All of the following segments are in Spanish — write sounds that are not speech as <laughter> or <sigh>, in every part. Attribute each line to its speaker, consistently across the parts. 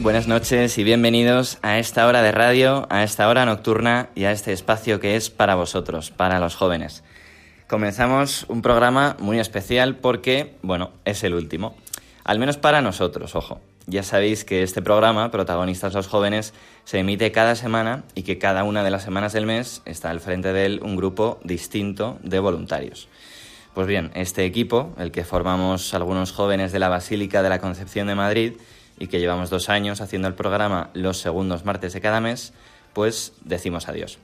Speaker 1: Buenas noches y bienvenidos a esta hora de radio, a esta hora nocturna y a este espacio que es para vosotros, para los jóvenes. Comenzamos un programa muy especial porque, bueno, es el último. Al menos para nosotros, ojo. Ya sabéis que este programa, Protagonistas los Jóvenes, se emite cada semana y que cada una de las semanas del mes está al frente de él un grupo distinto de voluntarios. Pues bien, este equipo, el que formamos algunos jóvenes de la Basílica de la Concepción de Madrid y que llevamos dos años haciendo el programa los segundos martes de cada mes, pues decimos adiós.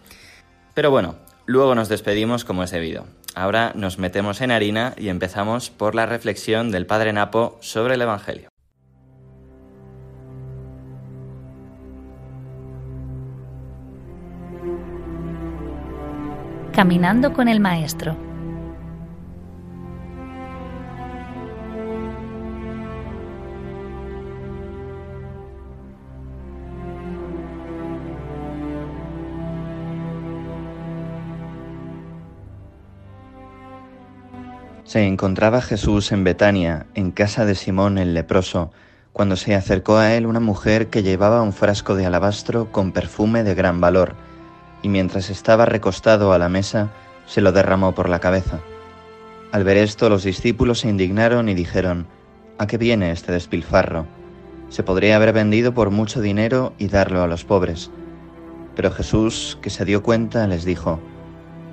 Speaker 1: Pero bueno, luego nos despedimos como es debido. Ahora nos metemos en harina y empezamos por la reflexión del Padre Napo sobre el Evangelio.
Speaker 2: Caminando con el Maestro.
Speaker 1: Se encontraba Jesús en Betania, en casa de Simón el leproso, cuando se acercó a él una mujer que llevaba un frasco de alabastro con perfume de gran valor, y mientras estaba recostado a la mesa, se lo derramó por la cabeza. Al ver esto, los discípulos se indignaron y dijeron, ¿A qué viene este despilfarro? Se podría haber vendido por mucho dinero y darlo a los pobres. Pero Jesús, que se dio cuenta, les dijo,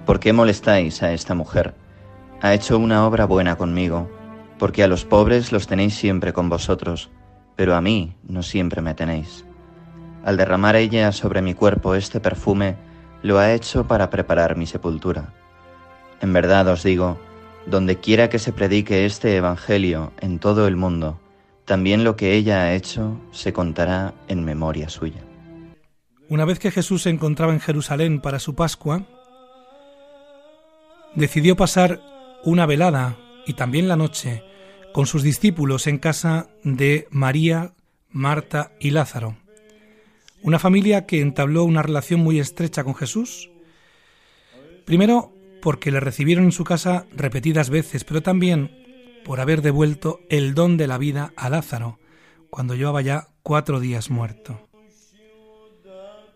Speaker 1: ¿Por qué molestáis a esta mujer? Ha hecho una obra buena conmigo, porque a los pobres los tenéis siempre con vosotros, pero a mí no siempre me tenéis. Al derramar ella sobre mi cuerpo este perfume, lo ha hecho para preparar mi sepultura. En verdad os digo, donde quiera que se predique este Evangelio en todo el mundo, también lo que ella ha hecho se contará en memoria suya.
Speaker 3: Una vez que Jesús se encontraba en Jerusalén para su Pascua, decidió pasar una velada y también la noche con sus discípulos en casa de María, Marta y Lázaro. Una familia que entabló una relación muy estrecha con Jesús. Primero porque le recibieron en su casa repetidas veces, pero también por haber devuelto el don de la vida a Lázaro, cuando llevaba ya cuatro días muerto.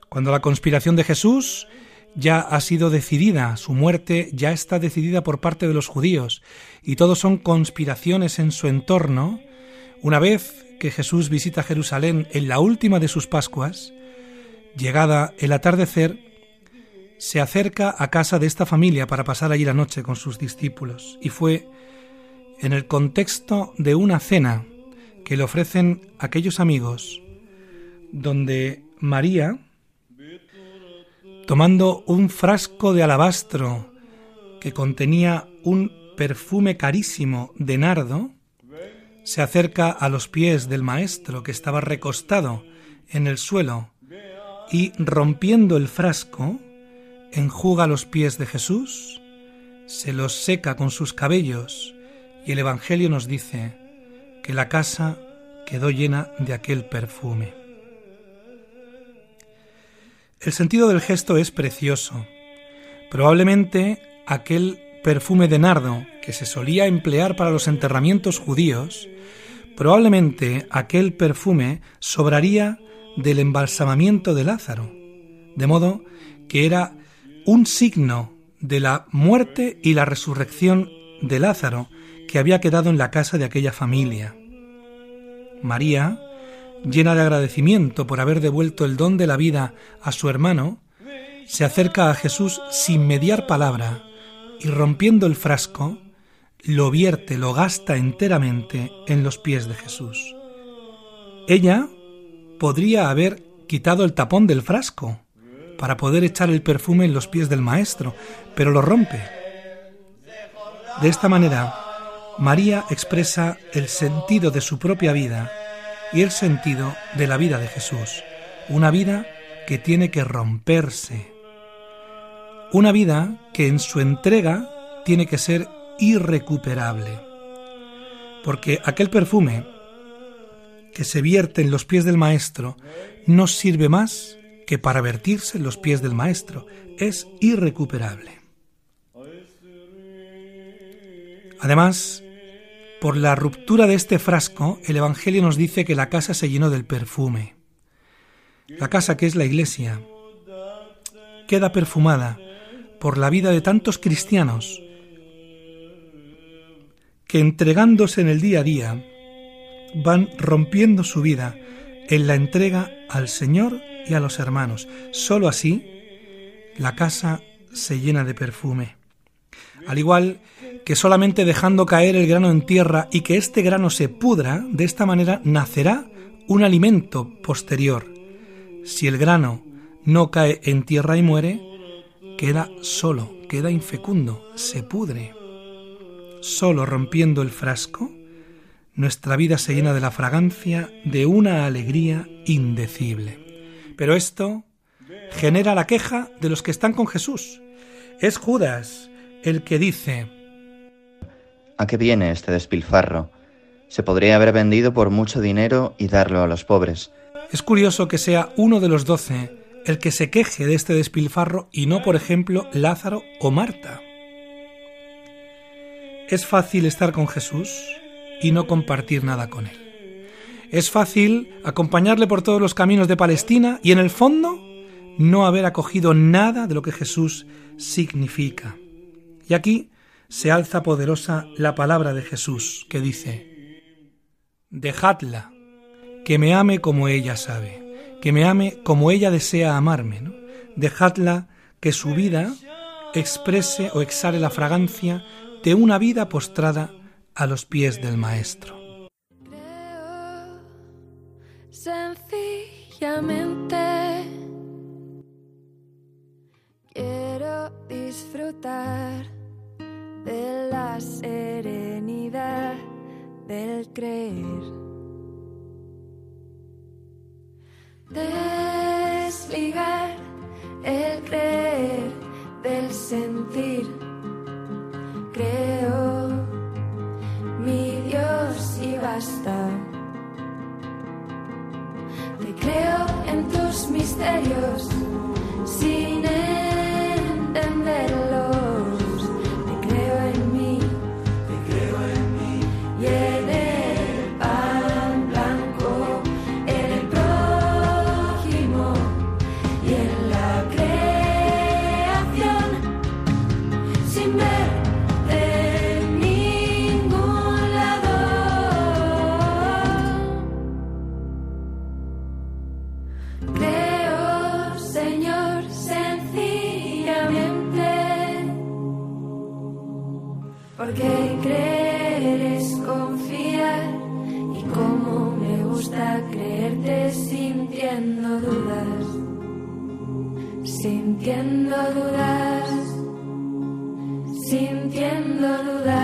Speaker 3: Cuando la conspiración de Jesús ya ha sido decidida, su muerte ya está decidida por parte de los judíos, y todos son conspiraciones en su entorno, una vez que Jesús visita Jerusalén en la última de sus Pascuas, llegada el atardecer, se acerca a casa de esta familia para pasar allí la noche con sus discípulos, y fue en el contexto de una cena que le ofrecen aquellos amigos, donde María, tomando un frasco de alabastro que contenía un perfume carísimo de nardo, se acerca a los pies del maestro que estaba recostado en el suelo y rompiendo el frasco, enjuga los pies de Jesús, se los seca con sus cabellos y el Evangelio nos dice que la casa quedó llena de aquel perfume. El sentido del gesto es precioso. Probablemente aquel perfume de nardo que se solía emplear para los enterramientos judíos, probablemente aquel perfume sobraría del embalsamamiento de Lázaro, de modo que era un signo de la muerte y la resurrección de Lázaro que había quedado en la casa de aquella familia. María, llena de agradecimiento por haber devuelto el don de la vida a su hermano, se acerca a Jesús sin mediar palabra y rompiendo el frasco, lo vierte, lo gasta enteramente en los pies de Jesús. Ella podría haber quitado el tapón del frasco, para poder echar el perfume en los pies del Maestro, pero lo rompe. De esta manera, María expresa el sentido de su propia vida y el sentido de la vida de Jesús, una vida que tiene que romperse, una vida que en su entrega tiene que ser irrecuperable, porque aquel perfume que se vierte en los pies del Maestro no sirve más que para vertirse en los pies del Maestro, es irrecuperable. Además, por la ruptura de este frasco, el Evangelio nos dice que la casa se llenó del perfume. La casa que es la iglesia queda perfumada por la vida de tantos cristianos que entregándose en el día a día van rompiendo su vida en la entrega al Señor y a los hermanos. Solo así la casa se llena de perfume. Al igual que solamente dejando caer el grano en tierra y que este grano se pudra, de esta manera nacerá un alimento posterior. Si el grano no cae en tierra y muere, queda solo, queda infecundo, se pudre. Solo rompiendo el frasco, nuestra vida se llena de la fragancia de una alegría indecible. Pero esto genera la queja de los que están con Jesús. Es Judas el que dice,
Speaker 1: ¿A qué viene este despilfarro? Se podría haber vendido por mucho dinero y darlo a los pobres.
Speaker 3: Es curioso que sea uno de los doce el que se queje de este despilfarro y no, por ejemplo, Lázaro o Marta. Es fácil estar con Jesús y no compartir nada con él. Es fácil acompañarle por todos los caminos de Palestina y en el fondo no haber acogido nada de lo que Jesús significa. Y aquí se alza poderosa la palabra de Jesús que dice, Dejadla, que me ame como ella sabe, que me ame como ella desea amarme. Dejadla que su vida exprese o exhale la fragancia de una vida postrada a los pies del Maestro.
Speaker 4: sencillamente quiero disfrutar de la serenidad del creer. Desligar el creer del sentir. Creo mi Dios y basta. Te creo en tus misterios sin entenderlo. Creo, Señor, sencillamente, porque creer es confiar y como me gusta creerte sintiendo dudas, sintiendo dudas, sintiendo dudas.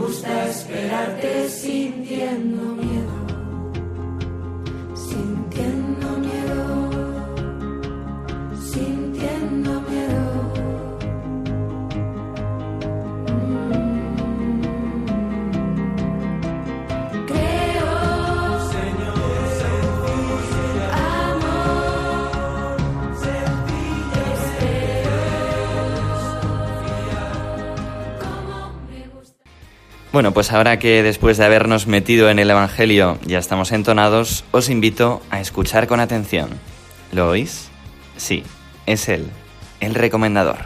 Speaker 4: Gusta esperarte sintiendo
Speaker 1: Bueno, pues ahora que después de habernos metido en el Evangelio ya estamos entonados, os invito a escuchar con atención. ¿Lo oís? Sí, es él, el recomendador.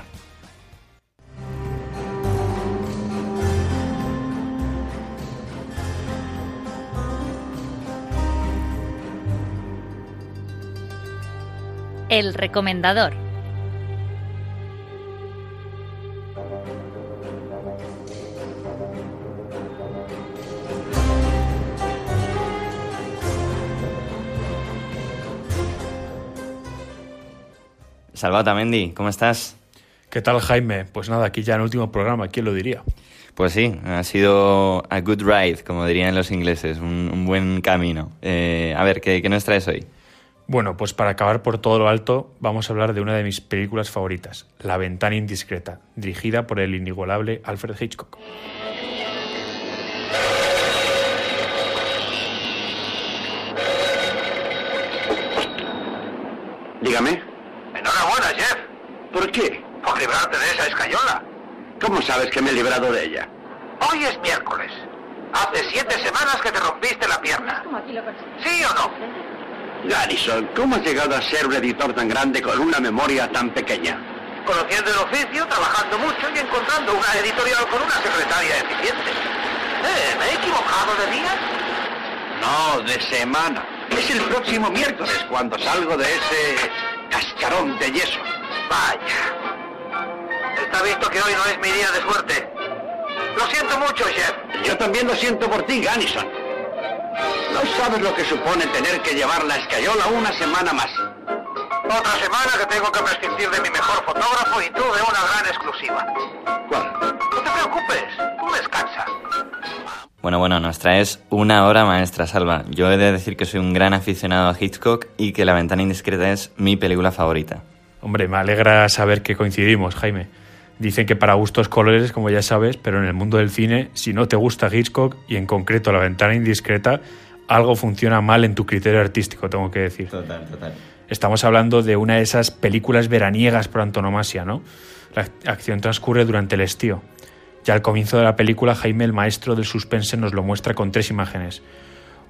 Speaker 2: El recomendador.
Speaker 1: Salvata Mendy, ¿cómo estás?
Speaker 5: ¿Qué tal, Jaime? Pues nada, aquí ya en el último programa, ¿quién lo diría?
Speaker 1: Pues sí, ha sido a good ride, como dirían los ingleses, un, un buen camino. Eh, a ver, ¿qué, ¿qué nos traes hoy?
Speaker 5: Bueno, pues para acabar por todo lo alto, vamos a hablar de una de mis películas favoritas, La ventana indiscreta, dirigida por el inigualable Alfred Hitchcock.
Speaker 6: Dígame.
Speaker 7: Enhorabuena, Jeff,
Speaker 6: ¿Por qué?
Speaker 7: por librarte de esa escayola.
Speaker 6: ¿Cómo sabes que me he librado de ella?
Speaker 7: Hoy es miércoles. Hace siete semanas que te rompiste la pierna. ¿Sí o no?
Speaker 6: Garrison, ¿cómo has llegado a ser un editor tan grande con una memoria tan pequeña?
Speaker 7: Conociendo el oficio, trabajando mucho y encontrando una editorial con una secretaria eficiente. Eh, ¿Me he equivocado de día?
Speaker 6: No, de semana. Es el próximo miércoles cuando salgo de ese cascarón de yeso.
Speaker 7: Vaya. Está visto que hoy no es mi día de suerte. Lo siento mucho, Jeff.
Speaker 6: Yo también lo siento por ti, Gannison. No sabes lo que supone tener que llevar la escayola una semana más.
Speaker 7: Otra semana que tengo que prescindir de mi mejor fotógrafo y tú de una gran exclusiva.
Speaker 6: ¿Cuál?
Speaker 7: No te preocupes, tú descansa.
Speaker 1: Bueno, bueno, nos traes una hora maestra, Salva. Yo he de decir que soy un gran aficionado a Hitchcock y que La ventana indiscreta es mi película favorita.
Speaker 5: Hombre, me alegra saber que coincidimos, Jaime. Dicen que para gustos colores, como ya sabes, pero en el mundo del cine, si no te gusta Hitchcock y en concreto La ventana indiscreta, algo funciona mal en tu criterio artístico, tengo que decir.
Speaker 1: Total, total.
Speaker 5: Estamos hablando de una de esas películas veraniegas por antonomasia, ¿no? La acción transcurre durante el estío. Ya al comienzo de la película, Jaime, el maestro del suspense, nos lo muestra con tres imágenes.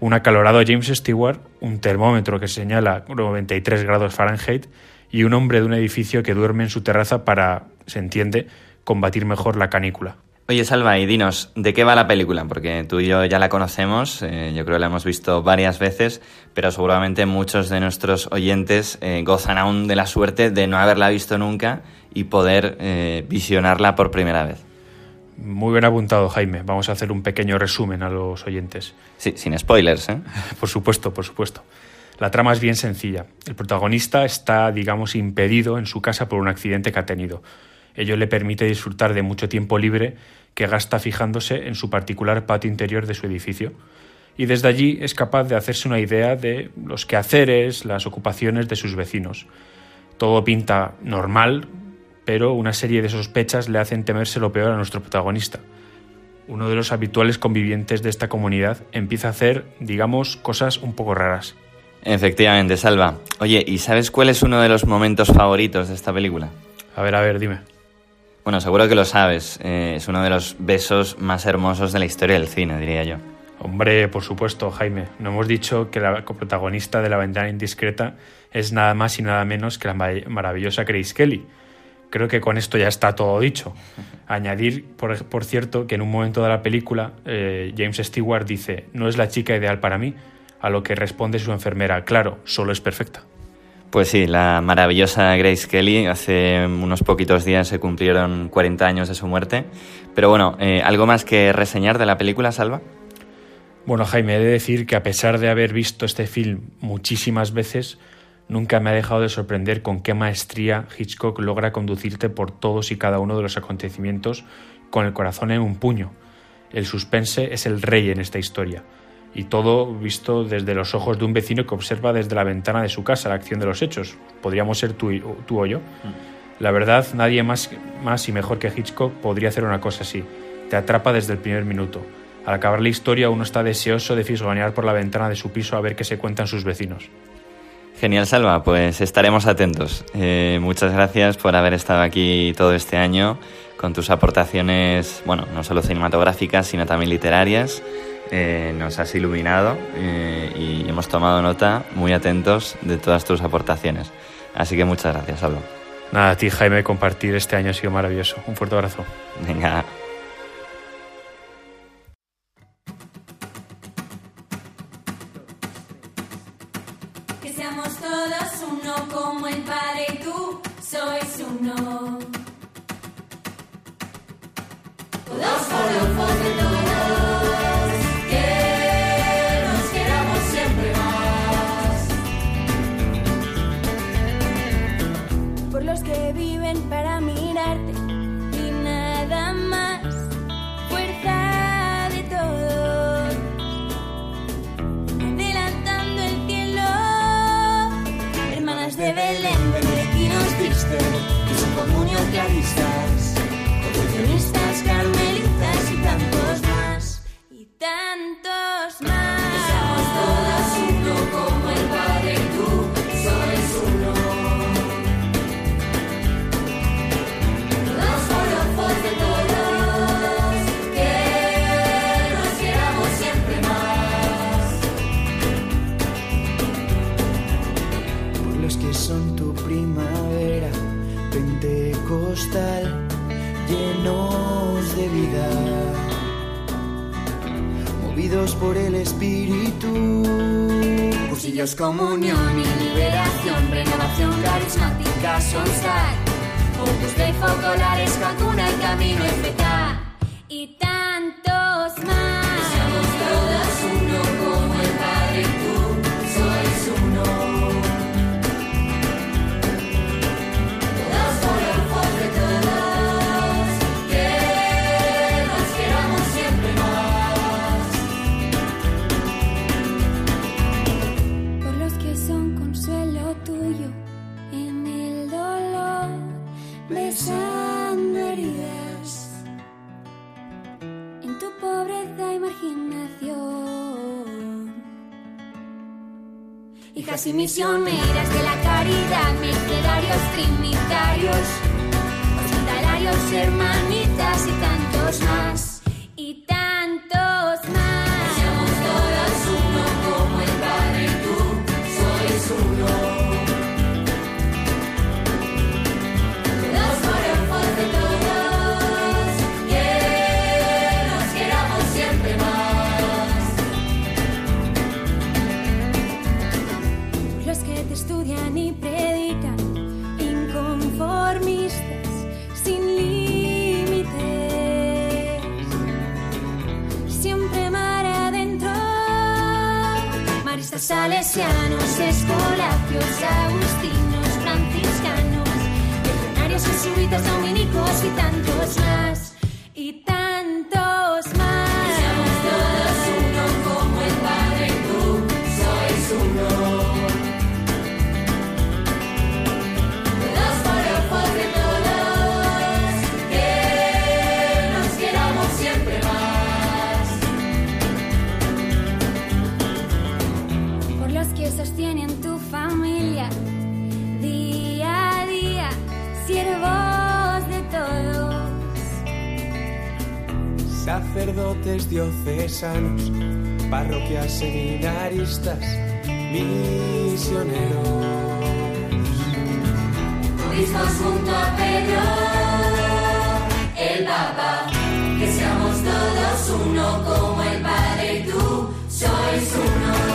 Speaker 5: Un acalorado James Stewart, un termómetro que señala 93 grados Fahrenheit y un hombre de un edificio que duerme en su terraza para, se entiende, combatir mejor la canícula.
Speaker 1: Oye, Salva, y dinos, ¿de qué va la película? Porque tú y yo ya la conocemos, eh, yo creo que la hemos visto varias veces, pero seguramente muchos de nuestros oyentes eh, gozan aún de la suerte de no haberla visto nunca y poder eh, visionarla por primera vez.
Speaker 5: Muy bien apuntado, Jaime. Vamos a hacer un pequeño resumen a los oyentes.
Speaker 1: Sí, sin spoilers, ¿eh? <laughs>
Speaker 5: Por supuesto, por supuesto. La trama es bien sencilla. El protagonista está, digamos, impedido en su casa por un accidente que ha tenido. Ello le permite disfrutar de mucho tiempo libre que gasta fijándose en su particular patio interior de su edificio. Y desde allí es capaz de hacerse una idea de los quehaceres, las ocupaciones de sus vecinos. Todo pinta normal, pero una serie de sospechas le hacen temerse lo peor a nuestro protagonista. Uno de los habituales convivientes de esta comunidad empieza a hacer, digamos, cosas un poco raras.
Speaker 1: Efectivamente, Salva. Oye, ¿y sabes cuál es uno de los momentos favoritos de esta película?
Speaker 5: A ver, a ver, dime.
Speaker 1: Bueno, seguro que lo sabes. eh, es uno de los besos más hermosos de la historia del cine, diría yo.
Speaker 5: Hombre, por supuesto, Jaime. No hemos dicho que la coprotagonista de La ventana indiscreta es nada más y nada menos que la ma- maravillosa Grace Kelly. Creo que con esto ya está todo dicho. <laughs> Añadir, por, por cierto, que en un momento de la película eh, James Stewart dice, no es la chica ideal para mí, a lo que responde su enfermera, claro, solo es perfecta.
Speaker 1: Pues sí, la maravillosa Grace Kelly. Hace unos poquitos días se cumplieron 40 años de su muerte. Pero bueno, eh, ¿algo más que reseñar de la película, Salva?
Speaker 5: Bueno, Jaime, he de decir que a pesar de haber visto este film muchísimas veces, nunca me ha dejado de sorprender con qué maestría Hitchcock logra conducirte por todos y cada uno de los acontecimientos con el corazón en un puño. El suspense es el rey en esta historia, y todo visto desde los ojos de un vecino que observa desde la ventana de su casa la acción de los hechos. Podríamos ser tú, y- tú o yo. La verdad, nadie más, más y mejor que Hitchcock podría hacer una cosa así. Te atrapa desde el primer minuto. Al acabar la historia, uno está deseoso de fisgonear por la ventana de su piso a ver qué se cuentan sus vecinos.
Speaker 1: Genial, Salva, pues estaremos atentos. Eh, muchas gracias por haber estado aquí todo este año con tus aportaciones, bueno, no solo cinematográficas, sino también literarias. Eh, nos has iluminado eh, y hemos tomado nota muy atentos de todas tus aportaciones. Así que muchas gracias, Salva.
Speaker 5: Nada, a ti, Jaime, compartir este año ha sido maravilloso. Un fuerte abrazo.
Speaker 1: Venga,
Speaker 8: Que seamos todos uno como el Padre y tú sois uno. Carmelitas y tantos más, y tantos comunión y predican, inconformistas, sin límites, siempre mar adentro. Maristas salesianos, escolapios, agustinos, franciscanos, legionarios, jesuitas, dominicos y tantos más.
Speaker 9: Sacerdotes diocesanos, parroquias seminaristas, misioneros.
Speaker 8: Mismos junto a Pedro, el Papa, que seamos todos uno como el Padre y tú sois uno.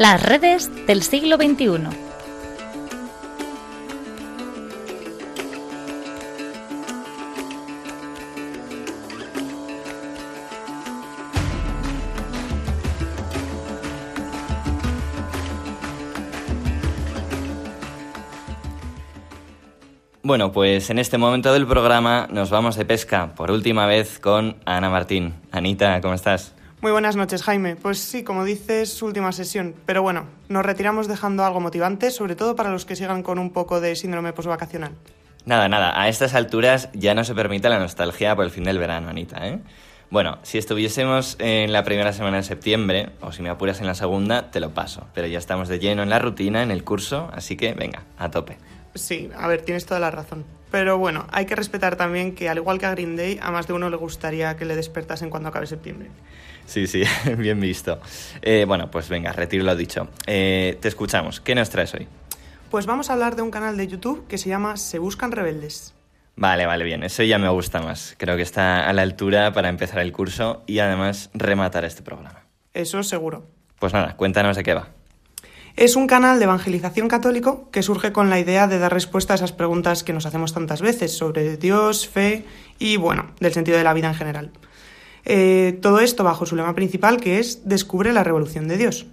Speaker 2: Las redes del siglo XXI.
Speaker 1: Bueno, pues en este momento del programa nos vamos de pesca por última vez con Ana Martín. Anita, ¿cómo estás?
Speaker 10: Muy buenas noches, Jaime. Pues sí, como dices, última sesión. Pero bueno, nos retiramos dejando algo motivante, sobre todo para los que sigan con un poco de síndrome posvacacional.
Speaker 1: Nada, nada, a estas alturas ya no se permite la nostalgia por el fin del verano, Anita, ¿eh? Bueno, si estuviésemos en la primera semana de septiembre, o si me apuras en la segunda, te lo paso. Pero ya estamos de lleno en la rutina, en el curso, así que venga, a tope.
Speaker 10: Sí, a ver, tienes toda la razón. Pero bueno, hay que respetar también que al igual que a Green Day, a más de uno le gustaría que le despertasen cuando acabe septiembre.
Speaker 1: Sí, sí, <laughs> bien visto. Eh, bueno, pues venga, retiro lo dicho. Eh, te escuchamos. ¿Qué nos traes hoy?
Speaker 10: Pues vamos a hablar de un canal de YouTube que se llama Se Buscan Rebeldes.
Speaker 1: Vale, vale, bien. Eso ya me gusta más. Creo que está a la altura para empezar el curso y además rematar este programa.
Speaker 10: Eso seguro.
Speaker 1: Pues nada, cuéntanos de qué va.
Speaker 10: Es un canal de evangelización católico que surge con la idea de dar respuesta a esas preguntas que nos hacemos tantas veces sobre Dios, fe y, bueno, del sentido de la vida en general. Eh, todo esto bajo su lema principal que es Descubre la revolución de Dios.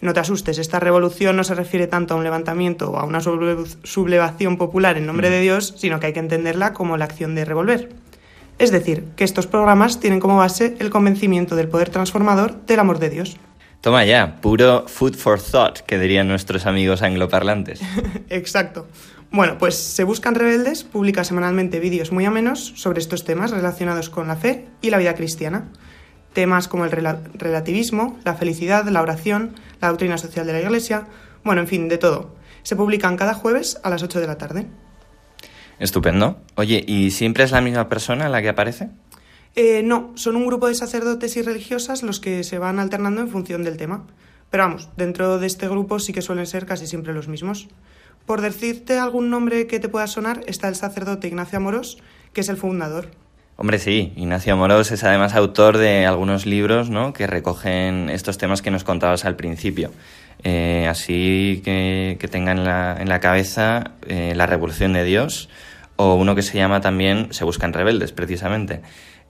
Speaker 10: No te asustes, esta revolución no se refiere tanto a un levantamiento o a una sublevación popular en nombre de Dios, sino que hay que entenderla como la acción de revolver. Es decir, que estos programas tienen como base el convencimiento del poder transformador del amor de Dios.
Speaker 1: Toma ya, puro food for thought, que dirían nuestros amigos angloparlantes. <laughs>
Speaker 10: Exacto. Bueno, pues Se Buscan Rebeldes publica semanalmente vídeos muy amenos sobre estos temas relacionados con la fe y la vida cristiana. Temas como el relativismo, la felicidad, la oración, la doctrina social de la Iglesia, bueno, en fin, de todo. Se publican cada jueves a las 8 de la tarde.
Speaker 1: Estupendo. Oye, ¿y siempre es la misma persona la que aparece?
Speaker 10: Eh, no, son un grupo de sacerdotes y religiosas los que se van alternando en función del tema. Pero vamos, dentro de este grupo sí que suelen ser casi siempre los mismos. Por decirte algún nombre que te pueda sonar, está el sacerdote Ignacio Amorós, que es el fundador.
Speaker 1: Hombre, sí, Ignacio Amorós es además autor de algunos libros ¿no? que recogen estos temas que nos contabas al principio. Eh, así que, que en la, en la cabeza eh, La Revolución de Dios o uno que se llama también Se Buscan Rebeldes, precisamente.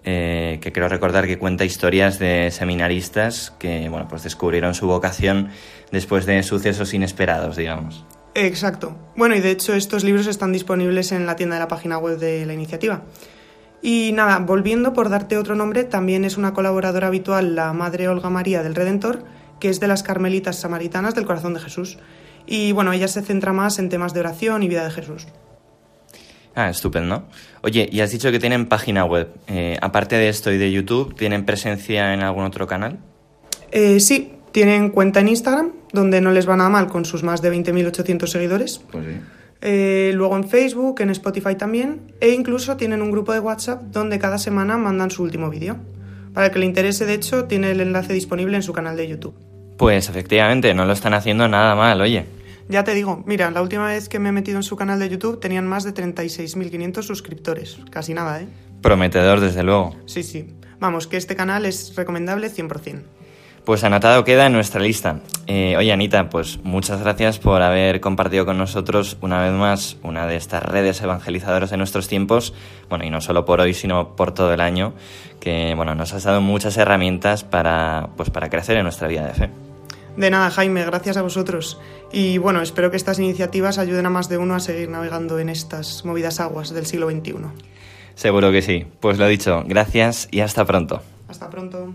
Speaker 1: Eh, que creo recordar que cuenta historias de seminaristas que bueno, pues descubrieron su vocación después de sucesos inesperados, digamos.
Speaker 10: Exacto. Bueno, y de hecho estos libros están disponibles en la tienda de la página web de la iniciativa. Y nada, volviendo por darte otro nombre, también es una colaboradora habitual la Madre Olga María del Redentor, que es de las Carmelitas Samaritanas del Corazón de Jesús. Y bueno, ella se centra más en temas de oración y vida de Jesús.
Speaker 1: Ah, estupendo. Oye, y has dicho que tienen página web. Eh, aparte de esto y de YouTube, ¿tienen presencia en algún otro canal?
Speaker 10: Eh, sí, tienen cuenta en Instagram, donde no les va nada mal con sus más de 20.800 seguidores.
Speaker 1: Pues sí.
Speaker 10: Eh, luego en Facebook, en Spotify también, e incluso tienen un grupo de WhatsApp donde cada semana mandan su último vídeo. Para el que le interese, de hecho, tiene el enlace disponible en su canal de YouTube.
Speaker 1: Pues efectivamente, no lo están haciendo nada mal, oye.
Speaker 10: Ya te digo, mira, la última vez que me he metido en su canal de YouTube tenían más de 36.500 suscriptores. Casi nada, ¿eh?
Speaker 1: Prometedor, desde luego.
Speaker 10: Sí, sí. Vamos, que este canal es recomendable 100%.
Speaker 1: Pues anotado queda en nuestra lista. Eh, oye, Anita, pues muchas gracias por haber compartido con nosotros una vez más una de estas redes evangelizadoras de nuestros tiempos. Bueno, y no solo por hoy, sino por todo el año, que bueno, nos has dado muchas herramientas para, pues, para crecer en nuestra vida de fe.
Speaker 10: De nada, Jaime, gracias a vosotros. Y bueno, espero que estas iniciativas ayuden a más de uno a seguir navegando en estas movidas aguas del siglo XXI.
Speaker 1: Seguro que sí. Pues lo dicho, gracias y hasta pronto.
Speaker 10: Hasta pronto.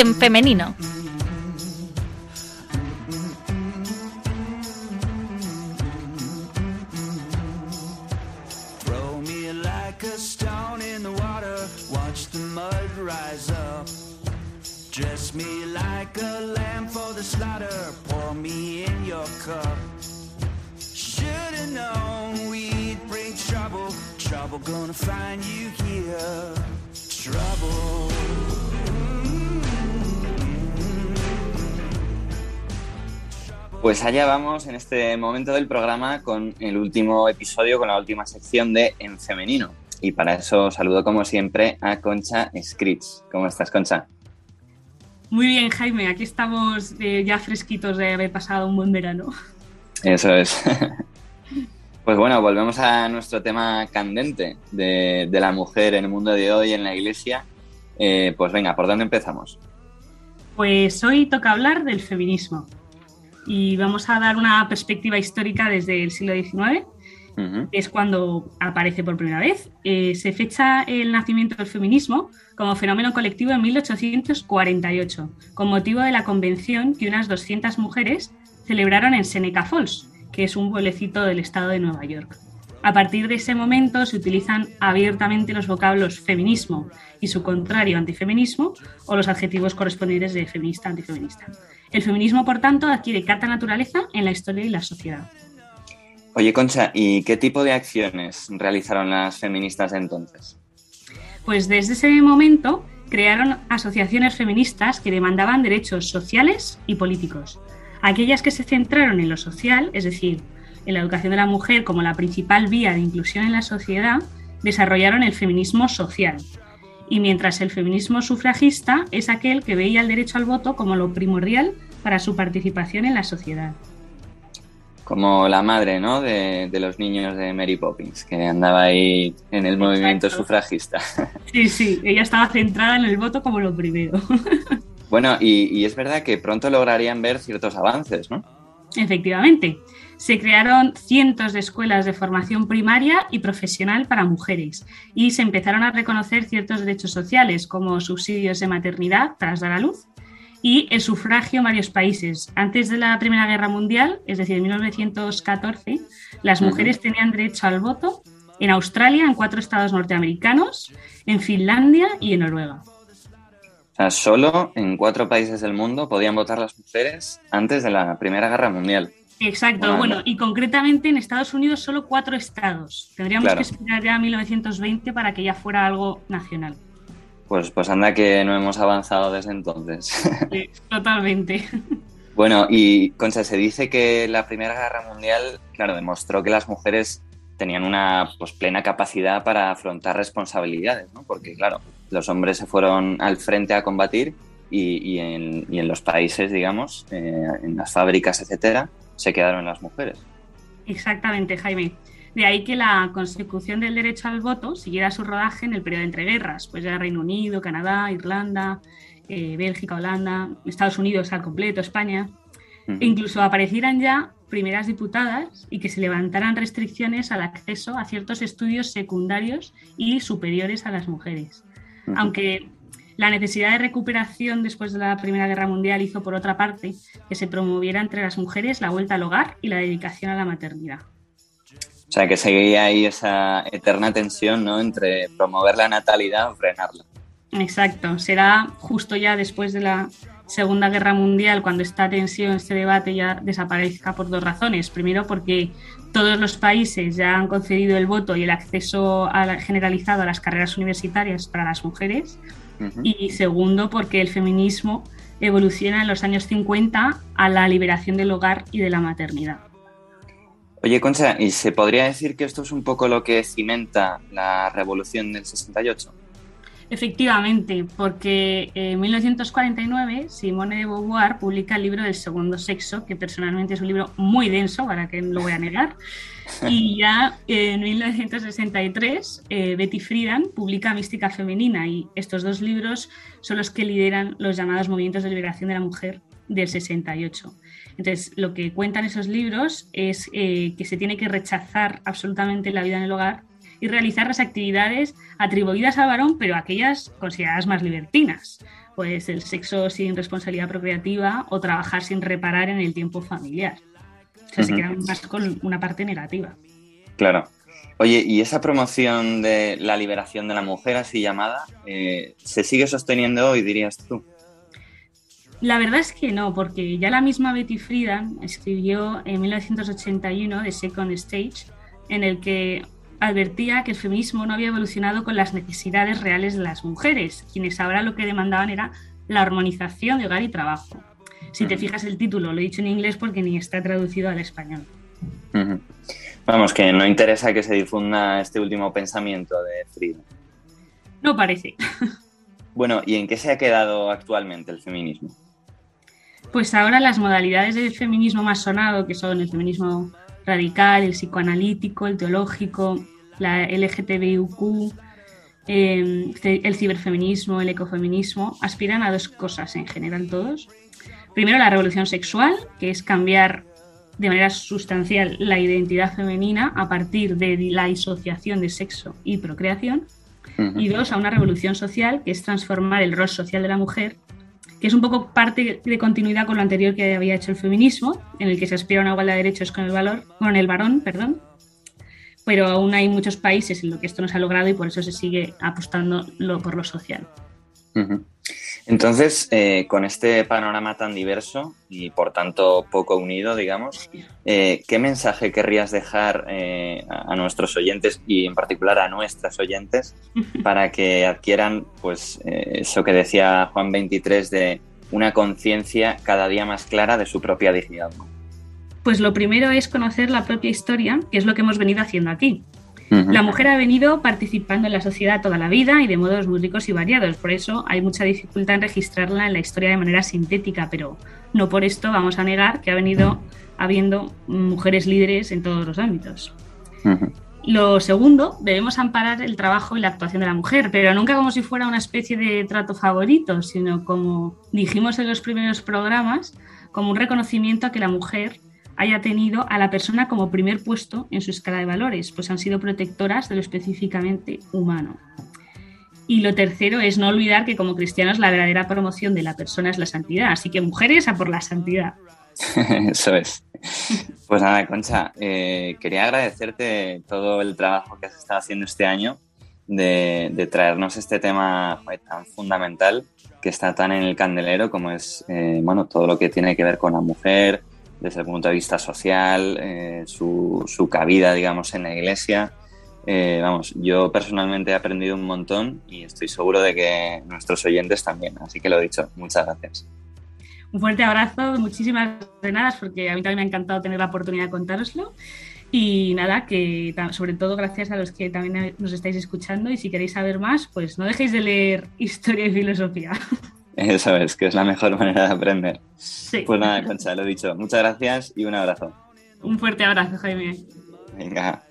Speaker 2: En femenino.
Speaker 1: Pues allá vamos en este momento del programa con el último episodio, con la última sección de En Femenino. Y para eso saludo como siempre a Concha Scritch. ¿Cómo estás, Concha?
Speaker 11: Muy bien, Jaime. Aquí estamos eh, ya fresquitos de haber pasado un buen verano.
Speaker 1: Eso es. <laughs> Pues bueno, volvemos a nuestro tema candente de, de la mujer en el mundo de hoy en la iglesia. Eh, pues venga, ¿por dónde empezamos?
Speaker 11: Pues hoy toca hablar del feminismo y vamos a dar una perspectiva histórica desde el siglo XIX, que es cuando aparece por primera vez. Eh, se fecha el nacimiento del feminismo como fenómeno colectivo en 1848, con motivo de la convención que unas 200 mujeres celebraron en Seneca Falls, que es un pueblecito del estado de Nueva York. A partir de ese momento se utilizan abiertamente los vocablos feminismo y su contrario antifeminismo o los adjetivos correspondientes de feminista antifeminista. El feminismo, por tanto, adquiere carta naturaleza en la historia y la sociedad.
Speaker 1: Oye, Concha, ¿y qué tipo de acciones realizaron las feministas de entonces?
Speaker 11: Pues desde ese momento crearon asociaciones feministas que demandaban derechos sociales y políticos. Aquellas que se centraron en lo social, es decir, en la educación de la mujer como la principal vía de inclusión en la sociedad, desarrollaron el feminismo social. Y mientras el feminismo sufragista es aquel que veía el derecho al voto como lo primordial para su participación en la sociedad.
Speaker 1: Como la madre, ¿no? De, de los niños de Mary Poppins, que andaba ahí en el movimiento sufragista. <laughs>
Speaker 11: Sí, sí, ella estaba centrada en el voto como lo primero. <laughs>
Speaker 1: Bueno, y, y es verdad que pronto lograrían ver ciertos avances, ¿no?
Speaker 11: Efectivamente, se crearon cientos de escuelas de formación primaria y profesional para mujeres y se empezaron a reconocer ciertos derechos sociales como subsidios de maternidad tras dar a luz y el sufragio en varios países. Antes de la Primera Guerra Mundial, es decir, en 1914, las mujeres tenían derecho al voto en Australia, en cuatro estados norteamericanos, en Finlandia y en Noruega.
Speaker 1: O sea, solo en cuatro países del mundo podían votar las mujeres antes de la Primera Guerra Mundial.
Speaker 11: Exacto,
Speaker 1: Bueno,
Speaker 11: y concretamente en Estados Unidos solo cuatro estados. Tendríamos
Speaker 1: Claro.
Speaker 11: que esperar ya a 1920 para que ya fuera algo nacional.
Speaker 1: Pues, pues anda que no hemos avanzado desde entonces.
Speaker 11: Sí, totalmente. <laughs>
Speaker 1: Bueno, y Concha, se dice que la Primera Guerra Mundial, claro, demostró que las mujeres tenían una pues, plena capacidad para afrontar responsabilidades, ¿no? Porque, claro, los hombres se fueron al frente a combatir y, y en, y en los países, digamos, eh, en las fábricas, etcétera, se quedaron las mujeres.
Speaker 11: Exactamente, Jaime. De ahí que la consecución del derecho al voto siguiera su rodaje en el periodo de entreguerras, pues ya Reino Unido, Canadá, Irlanda, eh, Bélgica, Holanda, Estados Unidos al completo, España. E incluso aparecieran ya primeras diputadas y que se levantaran restricciones al acceso a ciertos estudios secundarios y superiores a las mujeres. Aunque la necesidad de recuperación después de la Primera Guerra Mundial hizo, por otra parte, que se promoviera entre las mujeres la vuelta al hogar y la dedicación a la maternidad.
Speaker 1: O sea, que seguía ahí esa eterna tensión, ¿no? Entre promover la natalidad o frenarla.
Speaker 11: Exacto, será justo ya después de la Segunda Guerra Mundial cuando esta tensión, este debate ya desaparezca por dos razones. Primero, porque todos los países ya han concedido el voto y el acceso a la- generalizado a las carreras universitarias para las mujeres. Y segundo, porque el feminismo evoluciona en los años 50 a la liberación del hogar y de la maternidad.
Speaker 1: Oye, Concha, ¿y se podría decir que esto es un poco lo que cimenta la revolución del 68?
Speaker 11: Efectivamente, porque en 1949 Simone de Beauvoir publica el libro del segundo sexo, que personalmente es un libro muy denso, para que no lo voy a negar. <laughs> <laughs> Y ya en 1963 eh, Betty Friedan publica Mística Femenina y estos dos libros son los que lideran los llamados movimientos de liberación de la mujer del 68. Entonces, lo que cuentan esos libros es eh, que se tiene que rechazar absolutamente la vida en el hogar y realizar las actividades atribuidas al varón, pero aquellas consideradas más libertinas. pues el sexo sin responsabilidad procreativa o trabajar sin reparar en el tiempo familiar. O sea, se quedan más con una parte negativa.
Speaker 1: Claro. Oye, ¿y esa promoción de la liberación de la mujer, así llamada, eh, se sigue sosteniendo hoy, dirías tú?
Speaker 11: La verdad es que no, porque ya la misma Betty Friedan escribió en 1981 The Second Stage, en el que advertía que el feminismo no había evolucionado con las necesidades reales de las mujeres, quienes ahora lo que demandaban era la armonización de hogar y trabajo. Si te fijas el título, lo he dicho en inglés porque ni está traducido al español.
Speaker 1: Vamos, que no interesa que se difunda este último pensamiento de Frida.
Speaker 11: No parece. <laughs>
Speaker 1: Bueno, ¿y en qué se ha quedado actualmente el feminismo?
Speaker 11: Pues ahora las modalidades del feminismo más sonado, que son el feminismo radical, el psicoanalítico, el teológico, la LGTBIQ, eh, el ciberfeminismo, el ecofeminismo, aspiran a dos cosas en general todos. Primero, la revolución sexual, que es cambiar de manera sustancial la identidad femenina a partir de la disociación de sexo y procreación. Y dos, a una revolución social, que es transformar el rol social de la mujer que es un poco parte de continuidad con lo anterior que había hecho el feminismo, en el que se aspira a una igualdad de derechos con el valor, con el varón, perdón. Pero aún hay muchos países en los que esto no se ha logrado y por eso se sigue apostando por lo social.
Speaker 1: Ujú. Entonces, eh, con este panorama tan diverso y por tanto poco unido, digamos, eh, ¿qué mensaje querrías dejar eh, a nuestros oyentes y en particular a nuestras oyentes <laughs> para que adquieran, pues, eso que decía Juan 23 de una conciencia cada día más clara de su propia dignidad?
Speaker 11: Pues lo primero es conocer la propia historia, que es lo que hemos venido haciendo aquí. La mujer ha venido participando en la sociedad toda la vida y de modos muy ricos y variados. Por eso hay mucha dificultad en registrarla en la historia de manera sintética, pero no por esto vamos a negar que ha venido habiendo mujeres líderes en todos los ámbitos. Lo segundo, debemos amparar el trabajo y la actuación de la mujer, pero nunca como si fuera una especie de trato favorito, sino como dijimos en los primeros programas, como un reconocimiento a que la mujer haya tenido a la persona como primer puesto en su escala de valores, pues han sido protectoras de lo específicamente humano. Y lo tercero es no olvidar que como cristianos la verdadera promoción de la persona es la santidad, así que mujeres a por la santidad. <laughs>
Speaker 1: Eso es. Pues nada, Concha, eh, quería agradecerte todo el trabajo que has estado haciendo este año de, de traernos este tema joder, tan fundamental que está tan en el candelero como es eh, bueno, todo lo que tiene que ver con la mujer desde el punto de vista social, eh, su, su cabida, digamos, en la iglesia. Eh, vamos, yo personalmente he aprendido un montón y estoy seguro de que nuestros oyentes también. Así que lo dicho, muchas gracias.
Speaker 11: Un fuerte abrazo, muchísimas nada, porque a mí también me ha encantado tener la oportunidad de contároslo. Y nada, que sobre todo gracias a los que también nos estáis escuchando y si queréis saber más, pues no dejéis de leer historia y filosofía. <laughs> <laughs>
Speaker 1: Eso es, que es la mejor <laughs> manera de aprender.
Speaker 11: Sí.
Speaker 1: Pues nada, Concha, lo dicho. Muchas gracias y un abrazo.
Speaker 11: Un fuerte abrazo, Jaime.
Speaker 1: Venga.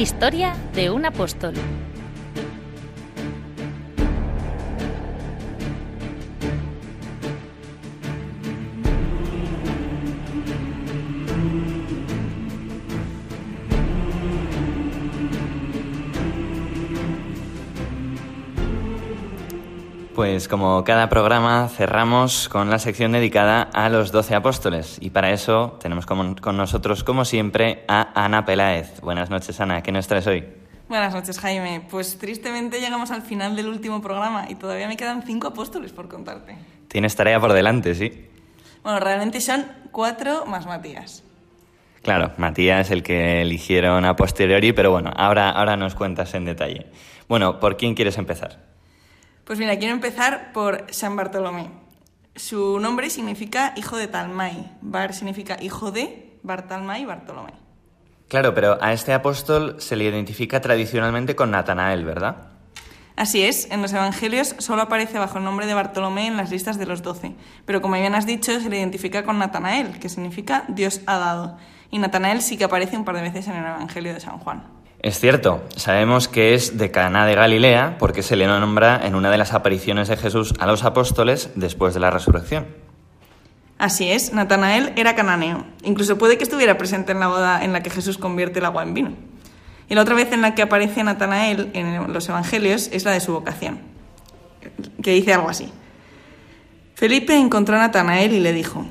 Speaker 2: Historia de un apóstol.
Speaker 1: Pues como cada programa cerramos con la sección dedicada a los doce apóstoles y para eso tenemos con, con nosotros como siempre a Ana Peláez. Buenas noches Ana, ¿qué nos traes hoy?
Speaker 12: Buenas noches Jaime, pues tristemente llegamos al final del último programa y todavía me quedan cinco apóstoles por contarte.
Speaker 1: Tienes tarea por delante, sí.
Speaker 12: Bueno, realmente son cuatro más Matías.
Speaker 1: Claro, Matías es el que eligieron a posteriori, pero bueno, ahora, ahora nos cuentas en detalle. Bueno, ¿por quién quieres empezar?
Speaker 12: Pues mira, quiero empezar por San Bartolomé. Su nombre significa hijo de Talmai. Bar significa hijo de Bartalmai Bartolomé.
Speaker 1: Claro, pero a este apóstol se le identifica tradicionalmente con Natanael, ¿verdad?
Speaker 12: Así es, en los Evangelios solo aparece bajo el nombre de Bartolomé en las listas de los doce, pero como bien has dicho, se le identifica con Natanael, que significa Dios ha dado, y Natanael sí que aparece un par de veces en el Evangelio de San Juan.
Speaker 1: Es cierto, sabemos que es de Caná de Galilea porque se le nombra en una de las apariciones de Jesús a los apóstoles después de la resurrección.
Speaker 12: Así es, Natanael era cananeo. Incluso puede que estuviera presente en la boda en la que Jesús convierte el agua en vino. Y la otra vez en la que aparece Natanael en los evangelios es la de su vocación, que dice algo así. Felipe encontró a Natanael y le dijo,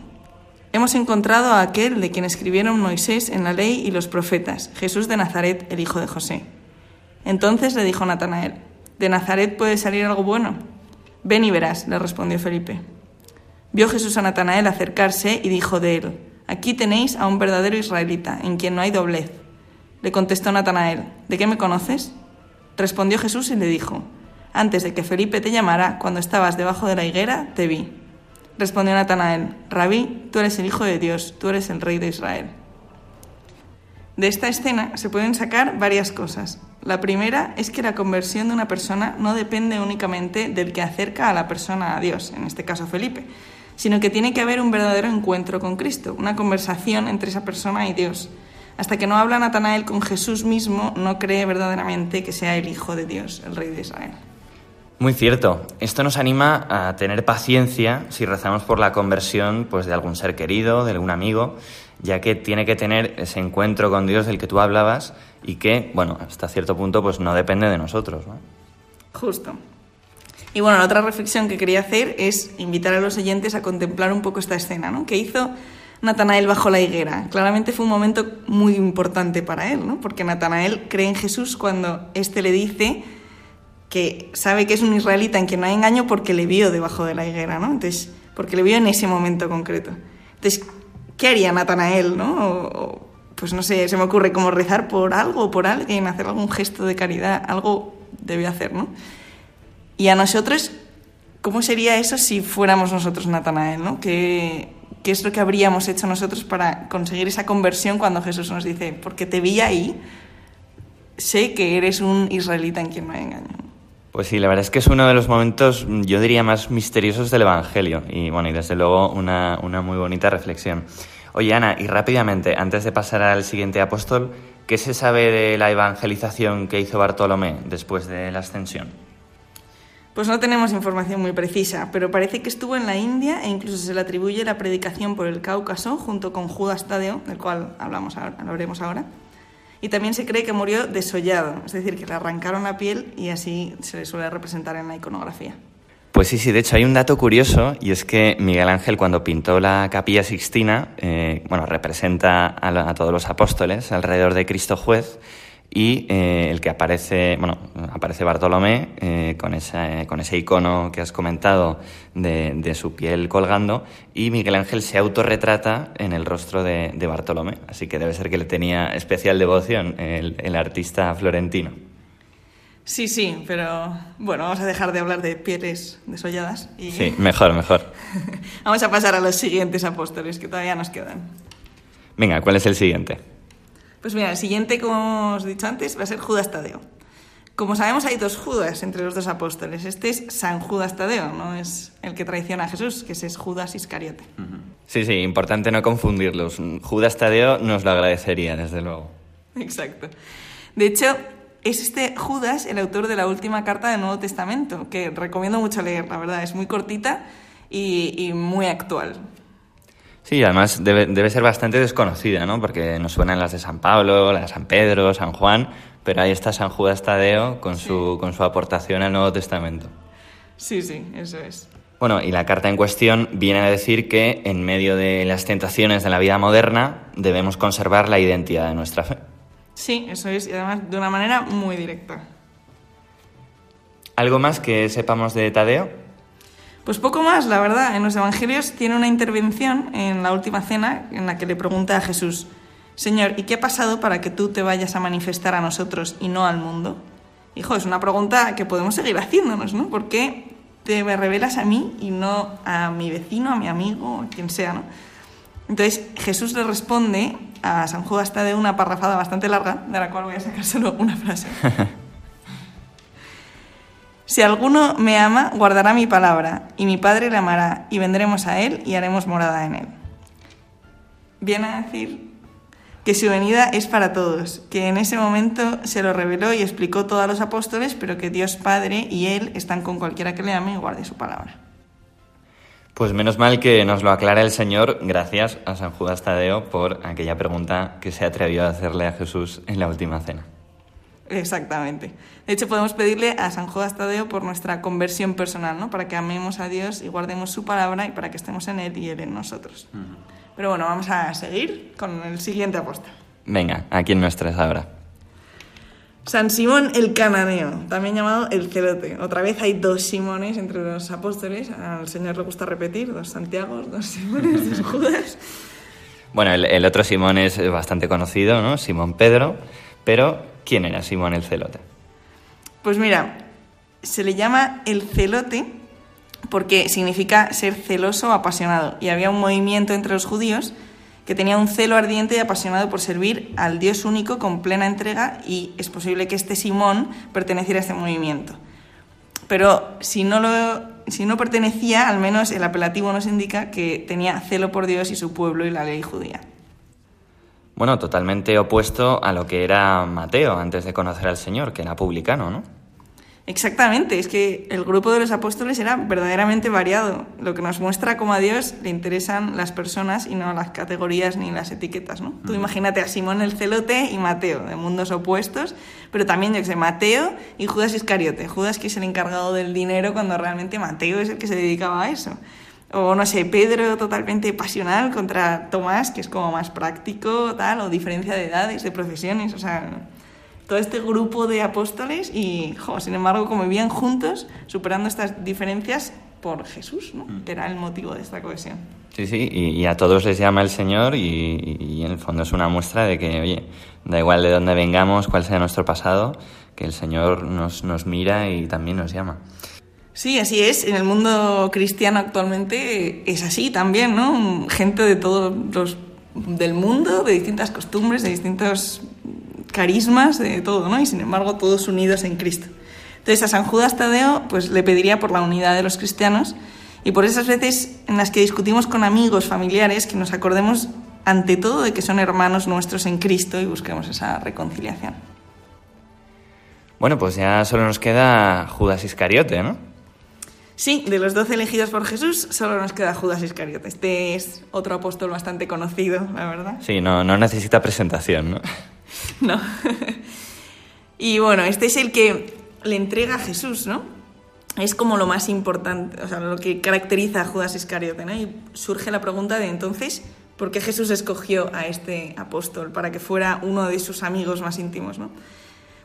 Speaker 12: Hemos encontrado a aquel de quien escribieron Moisés en la ley y los profetas, Jesús de Nazaret, el hijo de José. Entonces le dijo Natanael, ¿de Nazaret puede salir algo bueno? Ven y verás, le respondió Felipe. Vio Jesús a Natanael acercarse y dijo de él, Aquí tenéis a un verdadero israelita, en quien no hay doblez. Le contestó Natanael, ¿de qué me conoces? Respondió Jesús y le dijo, Antes de que Felipe te llamara, cuando estabas debajo de la higuera, te vi. Respondió Natanael, Rabí, tú eres el Hijo de Dios, tú eres el Rey de Israel. De esta escena se pueden sacar varias cosas. La primera es que la conversión de una persona no depende únicamente del que acerca a la persona a Dios, en este caso Felipe, sino que tiene que haber un verdadero encuentro con Cristo, una conversación entre esa persona y Dios. Hasta que no habla Natanael con Jesús mismo, no cree verdaderamente que sea el Hijo de Dios, el Rey de Israel.
Speaker 1: Muy cierto. Esto nos anima a tener paciencia si rezamos por la conversión pues, de algún ser querido, de algún amigo, ya que tiene que tener ese encuentro con Dios del que tú hablabas y que, bueno, hasta cierto punto pues no depende de nosotros. ¿no?
Speaker 12: Justo. Y bueno, la otra reflexión que quería hacer es invitar a los oyentes a contemplar un poco esta escena, ¿no? Que hizo Natanael bajo la higuera. Claramente fue un momento muy importante para él, ¿no? Porque Natanael cree en Jesús cuando éste le dice que sabe que es un israelita en quien no hay engaño porque le vio debajo de la higuera, ¿no? Entonces, porque le vio en ese momento concreto. Entonces, ¿qué haría Natanael, no? pues no sé, se me ocurre como rezar por algo por alguien, hacer algún gesto de caridad, algo debe hacer, ¿no? Y a nosotros, ¿cómo sería eso si fuéramos nosotros Natanael, ¿no? ¿Qué, ¿Qué es lo que habríamos hecho nosotros para conseguir esa conversión cuando Jesús nos dice, porque te vi ahí, sé que eres un israelita en quien no hay engaño?
Speaker 1: Pues sí, la verdad es que es uno de los momentos, yo diría, más misteriosos del Evangelio y bueno, y desde luego una, una muy bonita reflexión. Oye, Ana, y rápidamente, antes de pasar al siguiente apóstol, ¿qué se sabe de la evangelización que hizo Bartolomé después de la ascensión?
Speaker 12: Pues no tenemos información muy precisa, pero parece que estuvo en la India e incluso se le atribuye la predicación por el Cáucaso junto con Judas Tadeo, del cual hablamos ahora, hablaremos ahora. Y también se cree que murió desollado, es decir, que le arrancaron la piel y así se le suele representar en la iconografía.
Speaker 1: Pues sí, sí, de hecho hay un dato curioso y es que Miguel Ángel cuando pintó la capilla sixtina, eh, bueno, representa a, a, todos los apóstoles alrededor de Cristo juez y eh, el que aparece, bueno, aparece Bartolomé eh, con, esa, con ese icono que has comentado de, de, su piel colgando y Miguel Ángel se autorretrata en el rostro de, de, Bartolomé, así que debe ser que le tenía especial devoción el, el artista florentino.
Speaker 12: Sí, sí, pero bueno, vamos a dejar de hablar de pieles desolladas. Y...
Speaker 1: Sí, mejor, mejor. <laughs>
Speaker 12: vamos a pasar a los siguientes apóstoles que todavía nos quedan.
Speaker 1: Venga, ¿cuál es el siguiente?
Speaker 12: Pues mira, el siguiente, como os he dicho antes, va a ser Judas Tadeo. Como sabemos, hay dos Judas entre los dos apóstoles. Este es San Judas Tadeo, no es el que traiciona a Jesús, que ese es Judas Iscariote.
Speaker 1: Sí, sí, importante no confundirlos. Judas Tadeo nos lo agradecería, desde luego.
Speaker 12: Exacto. De hecho, es este Judas el autor de la última carta del Nuevo Testamento, que recomiendo mucho leer, la verdad, es muy cortita y, y muy actual.
Speaker 1: Sí, además debe, debe, ser bastante desconocida, ¿no? Porque nos suenan las de San Pablo, las de San Pedro, San Juan, pero ahí está San Judas Tadeo con, sí. su, con su aportación al Nuevo Testamento.
Speaker 12: Sí, sí, eso es.
Speaker 1: Bueno, y la carta en cuestión viene a decir que en medio de las tentaciones de la vida moderna debemos conservar la identidad de nuestra fe.
Speaker 12: Sí, eso es, y además de una manera muy directa.
Speaker 1: ¿Algo más que sepamos de Tadeo?
Speaker 12: Pues poco más, la verdad. En los Evangelios tiene una intervención en la última cena en la que le pregunta a Jesús, Señor, ¿y qué ha pasado para que tú te vayas a manifestar a nosotros y no al mundo? Hijo, es una pregunta que podemos seguir haciéndonos, ¿no? ¿Por qué te me revelas a mí y no a mi vecino, a mi amigo, a quien sea, ¿no? Entonces Jesús le responde a San Judas de una parrafada bastante larga, de la cual voy a sacar solo una frase. <laughs> Si alguno me ama, guardará mi palabra, y mi Padre le amará, y vendremos a él y haremos morada en él. Viene a decir que su venida es para todos, que en ese momento se lo reveló y explicó todo a los apóstoles, pero que Dios Padre y Él están con cualquiera que le ame y guarde su palabra.
Speaker 1: Pues menos mal que nos lo aclara el Señor, gracias a San Judas Tadeo por aquella pregunta que se atrevió a hacerle a Jesús en la última cena.
Speaker 12: Exactamente. De hecho, podemos pedirle a San Judas Tadeo por nuestra conversión personal, ¿no? Para que amemos a Dios y guardemos su palabra y para que estemos en Él y Él en nosotros. Uh -huh. Pero bueno, vamos a seguir con el siguiente apóstol.
Speaker 1: Venga, aquí en nuestra ahora.
Speaker 12: San Simón el Cananeo, también llamado el Celote. Otra vez hay dos Simones entre los apóstoles. Al Señor le gusta repetir, dos Santiagos, dos Simones, dos <laughs> Judas.
Speaker 1: Bueno, el, el otro Simón es bastante conocido, ¿no? Simón Pedro. Pero, ¿quién era Simón el Celote?
Speaker 12: Pues mira, se le llama el Celote porque significa ser celoso o apasionado. Y había un movimiento entre los judíos que tenía un celo ardiente y apasionado por servir al Dios único con plena entrega y es posible que este Simón perteneciera a este movimiento. Pero si no, lo, si no pertenecía, al menos el apelativo nos indica que tenía celo por Dios y su pueblo y la ley judía.
Speaker 1: Bueno, totalmente opuesto a lo que era Mateo antes de conocer al Señor, que era publicano, ¿no?
Speaker 12: Exactamente, es que el grupo de los apóstoles era verdaderamente variado, lo que nos muestra cómo a Dios le interesan las personas y no las categorías ni las etiquetas, ¿no? Tú imagínate a Simón el celote y Mateo, de mundos opuestos, pero también, yo que sé, Mateo y Judas Iscariote. Judas que es el encargado del dinero cuando realmente Mateo es el que se dedicaba a eso. O no sé, Pedro totalmente pasional contra Tomás, que es como más práctico, tal, o diferencia de edades, de profesiones, o sea todo este grupo de apóstoles y, jo, sin embargo, convivían juntos, superando estas diferencias por Jesús, ¿no? que era el motivo de esta cohesión.
Speaker 1: Sí, sí, y, y a todos les llama el Señor y, y, en el fondo es una muestra de que, oye, da igual de dónde vengamos, cuál sea nuestro pasado, que el Señor nos, nos mira y también nos llama.
Speaker 12: Sí, así es. En el mundo cristiano actualmente es así también, ¿no? Gente de todos los del mundo, de distintas costumbres, de distintos carismas, de todo, ¿no? Y sin embargo todos unidos en Cristo. Entonces a San Judas Tadeo pues le pediría por la unidad de los cristianos y por esas veces en las que discutimos con amigos, familiares, que nos acordemos ante todo de que son hermanos nuestros en Cristo y busquemos esa reconciliación.
Speaker 1: Bueno, pues ya solo nos queda Judas Iscariote, ¿no?
Speaker 12: Sí, de los doce elegidos por Jesús, solo nos queda Judas Iscariote. Este es otro apóstol bastante conocido, la verdad.
Speaker 1: Sí, no, no necesita presentación, ¿no? <laughs>
Speaker 12: No. y bueno, este es el que le entrega a Jesús, ¿no? Es como lo más importante, o sea, lo que caracteriza a Judas Iscariote, ¿no? Y surge la pregunta de entonces, ¿por qué Jesús escogió a este apóstol para que fuera uno de sus amigos más íntimos, ¿no?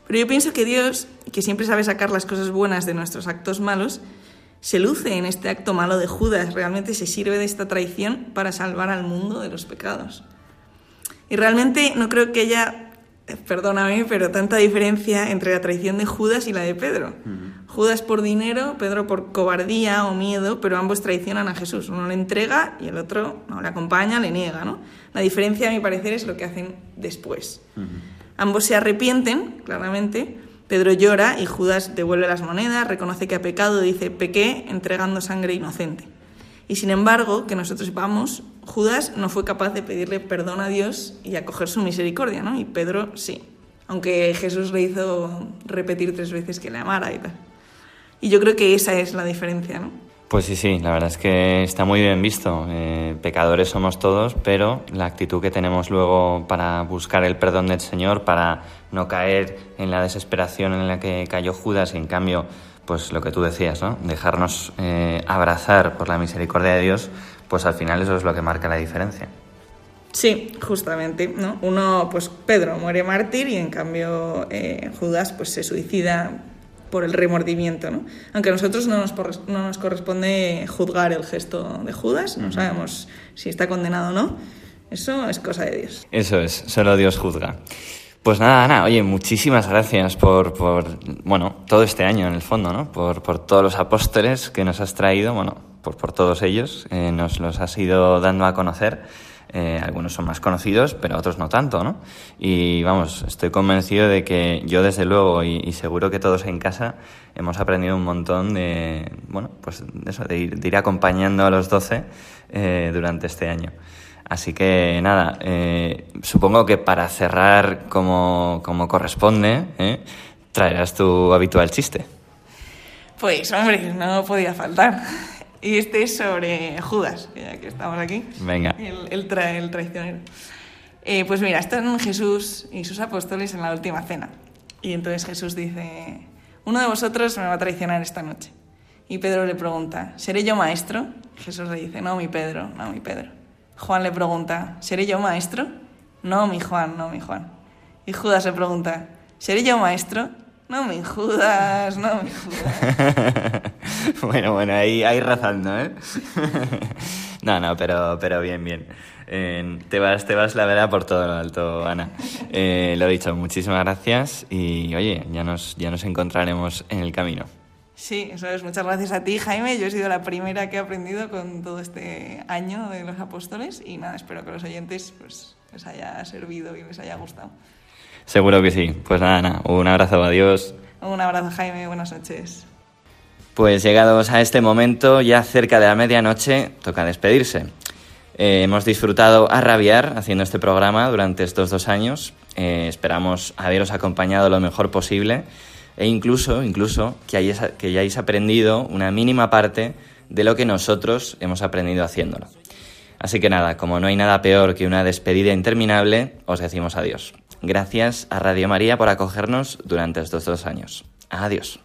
Speaker 12: Pero yo pienso que Dios, que siempre sabe sacar las cosas buenas de nuestros actos malos, se luce en este acto malo de Judas, realmente se sirve de esta traición para salvar al mundo de los pecados. Y realmente no creo que haya, perdóname, pero tanta diferencia entre la traición de Judas y la de Pedro. Uh -huh. Judas por dinero, Pedro por cobardía o miedo, pero ambos traicionan a Jesús. Uno le entrega y el otro no le acompaña, le niega. ¿no? La diferencia, a mi parecer, es lo que hacen después. Uh -huh. Ambos se arrepienten, claramente. Pedro llora y Judas devuelve las monedas, reconoce que ha pecado, dice, pequé entregando sangre inocente. Y sin embargo, que nosotros sepamos, Judas no fue capaz de pedirle perdón a Dios y acoger su misericordia, ¿no? Y Pedro sí. aunque Jesús le hizo repetir tres veces que le amara y tal. Y yo creo que esa es la diferencia, ¿no?
Speaker 1: Pues sí, sí, la verdad es que está muy bien visto. Eh, pecadores somos todos, pero la actitud que tenemos luego para buscar el perdón del Señor, para no caer en la desesperación en la que cayó Judas y en cambio, pues lo que tú decías, ¿no? Dejarnos eh, abrazar por la misericordia de Dios, pues al final eso es lo que marca la diferencia.
Speaker 12: Sí, justamente, ¿no? Uno, pues Pedro muere mártir y en cambio eh, Judas pues se suicida por el remordimiento, ¿no? Aunque a nosotros no nos, no nos corresponde juzgar el gesto de Judas, no sabemos si está condenado o no, eso es cosa de Dios.
Speaker 1: Eso es, solo Dios juzga. Pues nada, Ana, oye, muchísimas gracias por, por, bueno, todo este año en el fondo, ¿no? Por, por todos los apóstoles que nos has traído, bueno, por, por todos ellos, eh, nos los has ido dando a conocer. Eh, algunos son más conocidos, pero otros no tanto, ¿no? Y vamos, estoy convencido de que yo desde luego y, seguro que todos en casa hemos aprendido un montón de, bueno, pues eso, de ir, acompañando a los doce eh, durante este año. Así que nada, eh, supongo que para cerrar como, como corresponde, traerás tu habitual chiste.
Speaker 12: Pues hombre, no podía faltar. Y este es sobre Judas, ya que estamos aquí.
Speaker 1: Venga.
Speaker 12: El, el, el traicionero. Eh, pues mira, están Jesús y sus apóstoles en la última cena. Y entonces Jesús dice, uno de vosotros me va a traicionar esta noche. Y Pedro le pregunta, ¿seré yo maestro? Jesús le dice, no, mi Pedro, no, mi Pedro. Juan le pregunta, ¿seré yo maestro? No, mi Juan, no, mi Juan. Y Judas le pregunta, ¿seré yo maestro? No me Judas, no me Judas. <laughs> <laughs>
Speaker 1: bueno, bueno, ahí, ahí razando, ¿eh? <laughs> no, no, pero, pero bien, bien. Eh, te, vas, te vas, la verdad, por todo lo alto, Ana. Eh, lo dicho, muchísimas gracias y, oye, ya nos, ya nos encontraremos en el camino.
Speaker 12: Sí, eso es. Muchas gracias a ti, Jaime. Yo he sido la primera que he aprendido con todo este año de los apóstoles y nada, espero que los oyentes pues, les haya servido y les haya gustado.
Speaker 1: Seguro que sí. Pues nada, nada. un abrazo, adiós.
Speaker 12: Un abrazo, Jaime, buenas noches.
Speaker 1: Pues llegados a este momento, ya cerca de la medianoche, toca despedirse. Eh, hemos disfrutado a rabiar haciendo este programa durante estos dos años. Eh, esperamos haberos acompañado lo mejor posible e incluso, incluso que, hayáis, que hayáis aprendido una mínima parte de lo que nosotros hemos aprendido haciéndolo. Así que nada, como no hay nada peor que una despedida interminable, os decimos adiós. Gracias a Radio María por acogernos durante estos dos años. Adiós.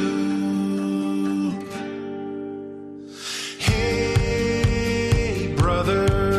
Speaker 13: Brothers.